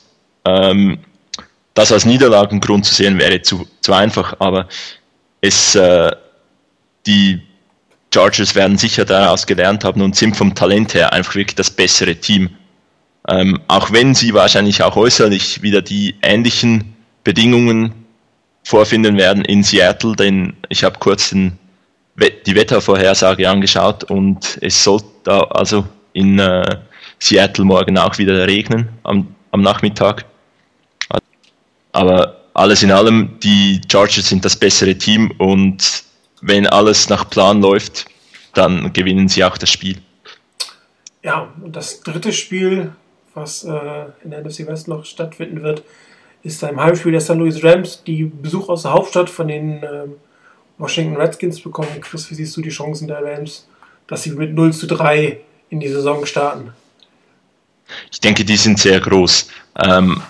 Ähm, das als Niederlagengrund zu sehen wäre zu, zu einfach, aber es, äh, die Chargers werden sicher daraus gelernt haben und sind vom Talent her einfach wirklich das bessere Team. Ähm, auch wenn sie wahrscheinlich auch äußerlich wieder die ähnlichen Bedingungen vorfinden werden in Seattle, denn ich habe kurz den die Wettervorhersage angeschaut und es soll da also in äh, Seattle morgen auch wieder regnen am, am Nachmittag. Aber alles in allem, die Chargers sind das bessere Team und wenn alles nach Plan läuft, dann gewinnen sie auch das Spiel. Ja, und das dritte Spiel, was äh, in der NFC West noch stattfinden wird, ist ein Heimspiel der St. Louis Rams, die Besuch aus der Hauptstadt von den ähm, Washington Redskins bekommen. Chris, wie siehst du die Chancen der Rams, dass sie mit 0 zu 3 in die Saison starten? Ich denke, die sind sehr groß. Ähm,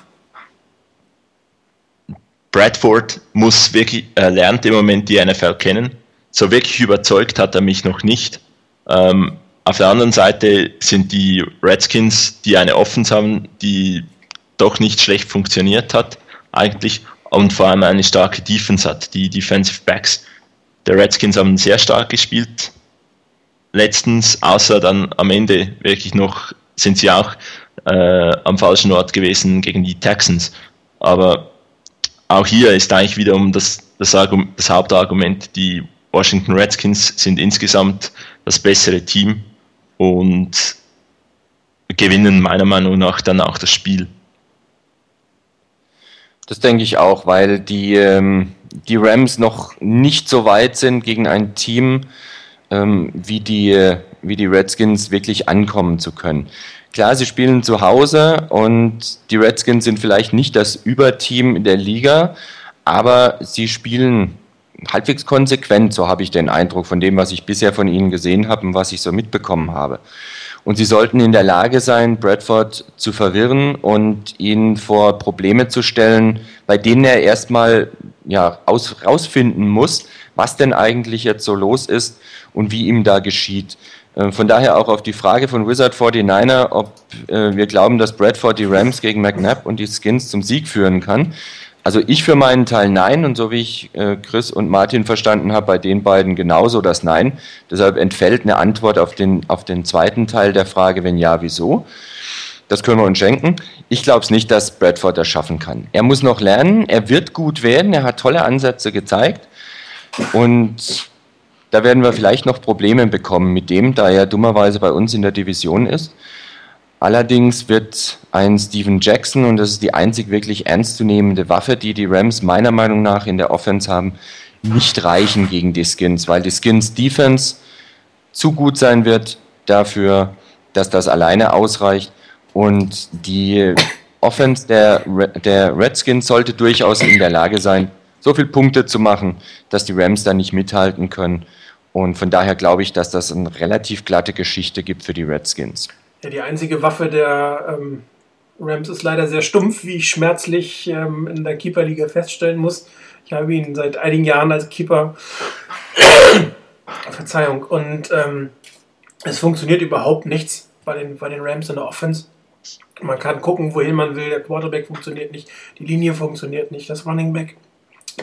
Bradford muss wirklich, er lernt im Moment die NFL kennen. So wirklich überzeugt hat er mich noch nicht. Ähm, auf der anderen Seite sind die Redskins, die eine Offense haben, die doch nicht schlecht funktioniert hat, eigentlich, und vor allem eine starke Defense hat. Die Defensive Backs der Redskins haben sehr stark gespielt. Letztens, außer dann am Ende wirklich noch, sind sie auch äh, am falschen Ort gewesen gegen die Texans. Aber auch hier ist eigentlich wiederum das, das, das Hauptargument, die Washington Redskins sind insgesamt das bessere Team und gewinnen meiner Meinung nach dann auch das Spiel. Das denke ich auch, weil die, ähm, die Rams noch nicht so weit sind gegen ein Team ähm, wie, die, wie die Redskins wirklich ankommen zu können. Klar, sie spielen zu Hause und die Redskins sind vielleicht nicht das Überteam in der Liga, aber sie spielen halbwegs konsequent, so habe ich den Eindruck von dem, was ich bisher von ihnen gesehen habe und was ich so mitbekommen habe. Und sie sollten in der Lage sein, Bradford zu verwirren und ihn vor Probleme zu stellen, bei denen er erstmal ja, aus, rausfinden muss, was denn eigentlich jetzt so los ist und wie ihm da geschieht. Äh, von daher auch auf die Frage von Wizard 49er, ob äh, wir glauben, dass Bradford die Rams gegen McNabb und die Skins zum Sieg führen kann. Also ich für meinen Teil nein und so wie ich äh, Chris und Martin verstanden habe, bei den beiden genauso das Nein. Deshalb entfällt eine Antwort auf den, auf den zweiten Teil der Frage, wenn ja, wieso. Das können wir uns schenken. Ich glaube es nicht, dass Bradford das schaffen kann. Er muss noch lernen, er wird gut werden, er hat tolle Ansätze gezeigt und da werden wir vielleicht noch Probleme bekommen mit dem, da er dummerweise bei uns in der Division ist. Allerdings wird ein Steven Jackson, und das ist die einzig wirklich ernstzunehmende Waffe, die die Rams meiner Meinung nach in der Offense haben, nicht reichen gegen die Skins, weil die Skins Defense zu gut sein wird dafür, dass das alleine ausreicht. Und die Offense der, der Redskins sollte durchaus in der Lage sein, so viele Punkte zu machen, dass die Rams da nicht mithalten können. Und von daher glaube ich, dass das eine relativ glatte Geschichte gibt für die Redskins ja die einzige Waffe der ähm, Rams ist leider sehr stumpf, wie ich schmerzlich ähm, in der Keeperliga feststellen muss. Ich habe ihn seit einigen Jahren als Keeper. Verzeihung. Und ähm, es funktioniert überhaupt nichts bei den, bei den Rams in der Offense. Man kann gucken, wohin man will. Der Quarterback funktioniert nicht, die Linie funktioniert nicht, das Running Back.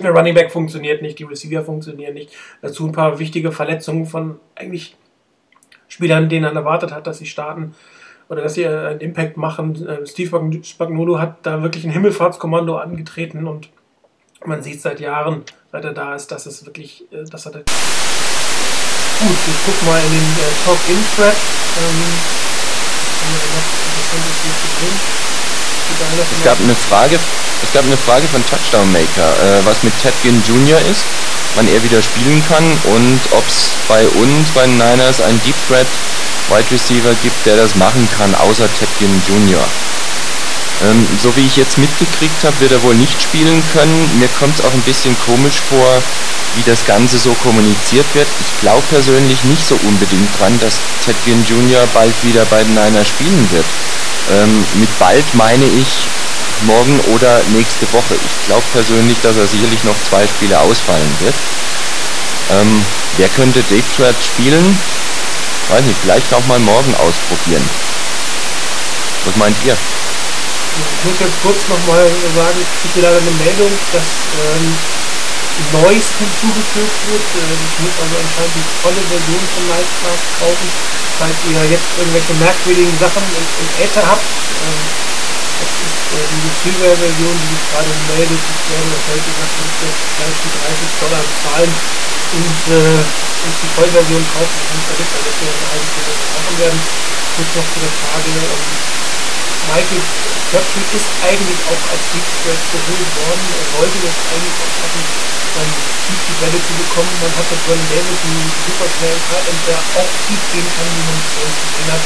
Der Running Back funktioniert nicht, die Receiver funktionieren nicht. Dazu ein paar wichtige Verletzungen von eigentlich Spielern, denen man erwartet hat, dass sie starten oder dass sie einen Impact machen. Äh, Steve Spagnolo hat da wirklich ein Himmelfahrtskommando angetreten und man sieht seit Jahren, seit er da ist, dass es wirklich, äh, dass er da Gut, ich guck mal in den äh, Talk-In-Thread. Es gab eine Frage, es gab eine Frage von Touchdown Maker, äh, was mit Ted Ginn Jr. ist, wann er wieder spielen kann und ob es bei uns, bei den Niners, einen Deep Threat Wide Receiver gibt, der das machen kann, außer Ted Ginn Jr. Ähm, so wie ich jetzt mitgekriegt habe, wird er wohl nicht spielen können. Mir kommt es auch ein bisschen komisch vor, wie das Ganze so kommuniziert wird. Ich glaube persönlich nicht so unbedingt dran, dass Ted Ginn Jr. bald wieder bei den Niners spielen wird. Ähm, mit bald meine ich morgen oder nächste Woche. Ich glaube persönlich, dass er sicherlich noch zwei Spiele ausfallen wird. Ähm, wer könnte Deep Threat spielen? Weiß nicht, vielleicht auch mal morgen ausprobieren. Was meint ihr? Ich muss jetzt kurz nochmal sagen, ich kriege leider eine Meldung, dass ähm, Neues hinzugefügt wird. Äh, ich muss also anscheinend die volle Version von Nightcast kaufen, falls ihr jetzt irgendwelche merkwürdigen Sachen im, Äther habt. Ähm, das ist äh, diese Silver-Version, die sich gerade meldet. Ich werde heute gesagt, ich jetzt gleich die 30 Dollar zahlen und, äh, und die Vollversion kaufen. Das ist verrückt, dass wir eine halbe Stunde machen werden. Kurz noch zu der Frage, ähm, Michael Köpfchen ist eigentlich auch als Deep Threat geholt worden. Er wollte das eigentlich auch schaffen, dann tief die Bälle zu bekommen. Man hat mit Vernon Davis einen super schnellen Tight der auch tief gehen kann, wie man es sonst gesehen hat.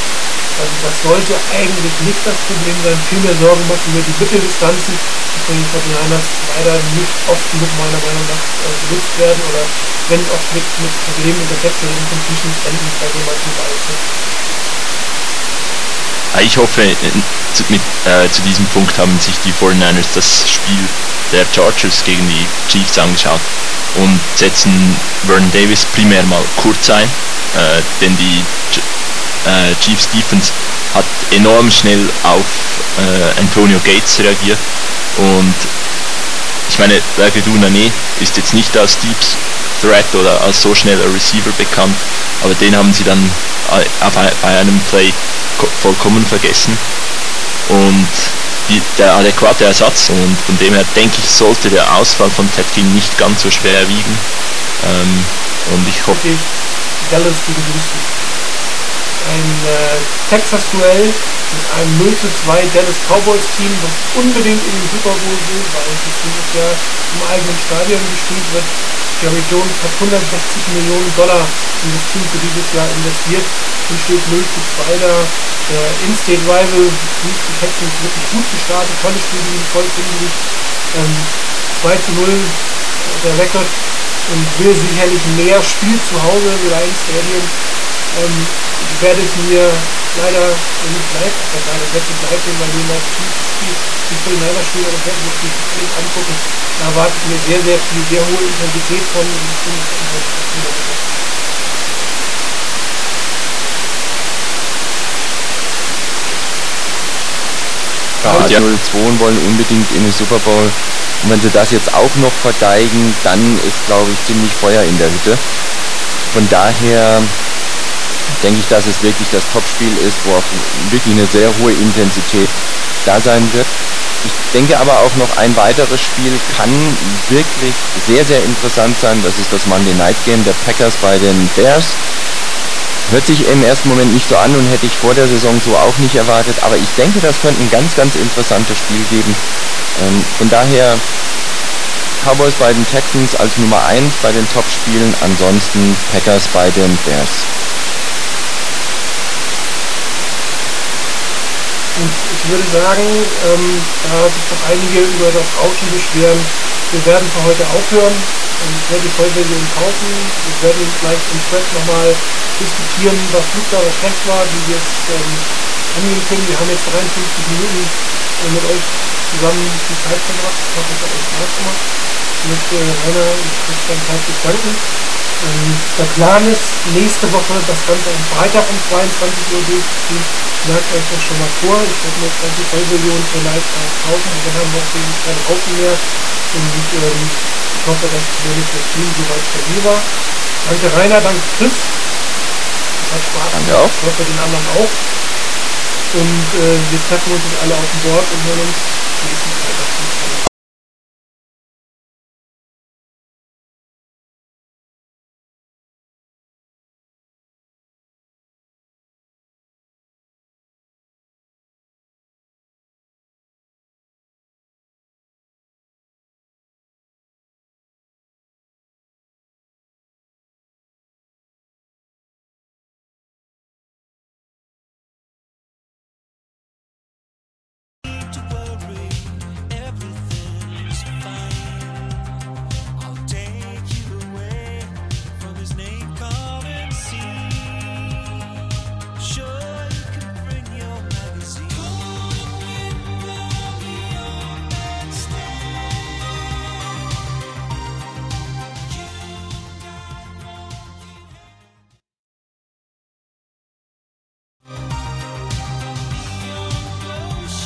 Also das sollte eigentlich nicht das Problem sein. Viel mehr Sorgen machen mir die Mitteldistanzen, die von den 49ers leider nicht oft genug meiner Meinung nach äh, genutzt werden oder wenn oft mit, mit Problemen, Interception und Completions enden bei den manchen Ballzügen. Ich hoffe, zu, mit, äh, zu diesem Punkt haben sich die 49ers das Spiel der Chargers gegen die Chiefs angeschaut und setzen Vernon Davis primär mal kurz ein, äh, denn die äh, Chiefs Defense hat enorm schnell auf äh, Antonio Gates reagiert und ich meine, Vergedu Nane ist jetzt nicht als Deep Threat oder als so schneller Receiver bekannt, aber den haben sie dann äh, bei einem Play vollkommen vergessen und die, der adäquate Ersatz und von dem her denke ich, sollte der Ausfall von Tetkin nicht ganz so schwer wiegen. Ähm, und ich hoffe. Okay. Ein äh, Texas-Duell mit einem 0 zu 2 Dallas Cowboys Team, das unbedingt in den Super Bowl will, weil es dieses Jahr im eigenen Stadion gespielt wird. Jerry Jones hat 160 Millionen Dollar in das Team für dieses Jahr investiert und steht 0 zu 2 da. Der In-State Rival, die Texans wirklich gut gestartet, tolle Spiele gegen vollständig. Ähm, 2 zu 0 der Rekord und will sicherlich mehr Spiel zu Hause im Lions Stadium. Ähm, ich werde es mir leider nicht live, aber leider wird es live sehen, weil mal die Fulheimer Spiele oder werden wir nicht angucken. Da erwarte ich mir sehr, sehr viel, sehr hohe Intensität von. Ja, die 02 wollen unbedingt in den Super Bowl. Und wenn sie das jetzt auch noch verdeigen, dann ist, glaube ich, ziemlich Feuer in der Hütte. Von daher denke ich, dass es wirklich das Topspiel ist, wo auch wirklich eine sehr hohe Intensität da sein wird. Ich denke aber auch noch ein weiteres Spiel kann wirklich sehr, sehr interessant sein. Das ist das Monday Night Game der Packers bei den Bears. Hört sich im ersten Moment nicht so an und hätte ich vor der Saison so auch nicht erwartet, aber ich denke, das könnte ein ganz, ganz interessantes Spiel geben. Ähm, von daher Cowboys bei den Texans als Nummer 1 bei den Top-Spielen, ansonsten Packers bei den Bears. Und ich würde sagen, ähm, da sich doch einige über das Rauschen beschweren, wir werden für heute aufhören. Ich werde die Vollversion kaufen. Wir werden gleich im Thread nochmal diskutieren, was gut war, was schlecht war, wie wir es ähm, angehen können. Wir haben jetzt 53 Minuten mit euch zusammen die Zeit verbracht. Ich hoffe, es hat euch Spaß gemacht. Ich möchte Rainer und Christian herzlich danken. Ähm, der Plan ist, nächste Woche das Ganze am Freitag um 22 Uhr durchzuziehen. Merkt euch das schon mal vor. Ich werde mir jetzt die Vollversion für live kaufen. Wir haben auf jeden Fall Haufen mehr. Und ähm, ich hoffe, dass zumindest das Team soweit stabil war. Danke Rainer, danke Chris. Das hat Spaß Danke auch. Ich hoffe den anderen auch. Und äh, wir treffen uns jetzt alle auf dem Board und hören uns nächste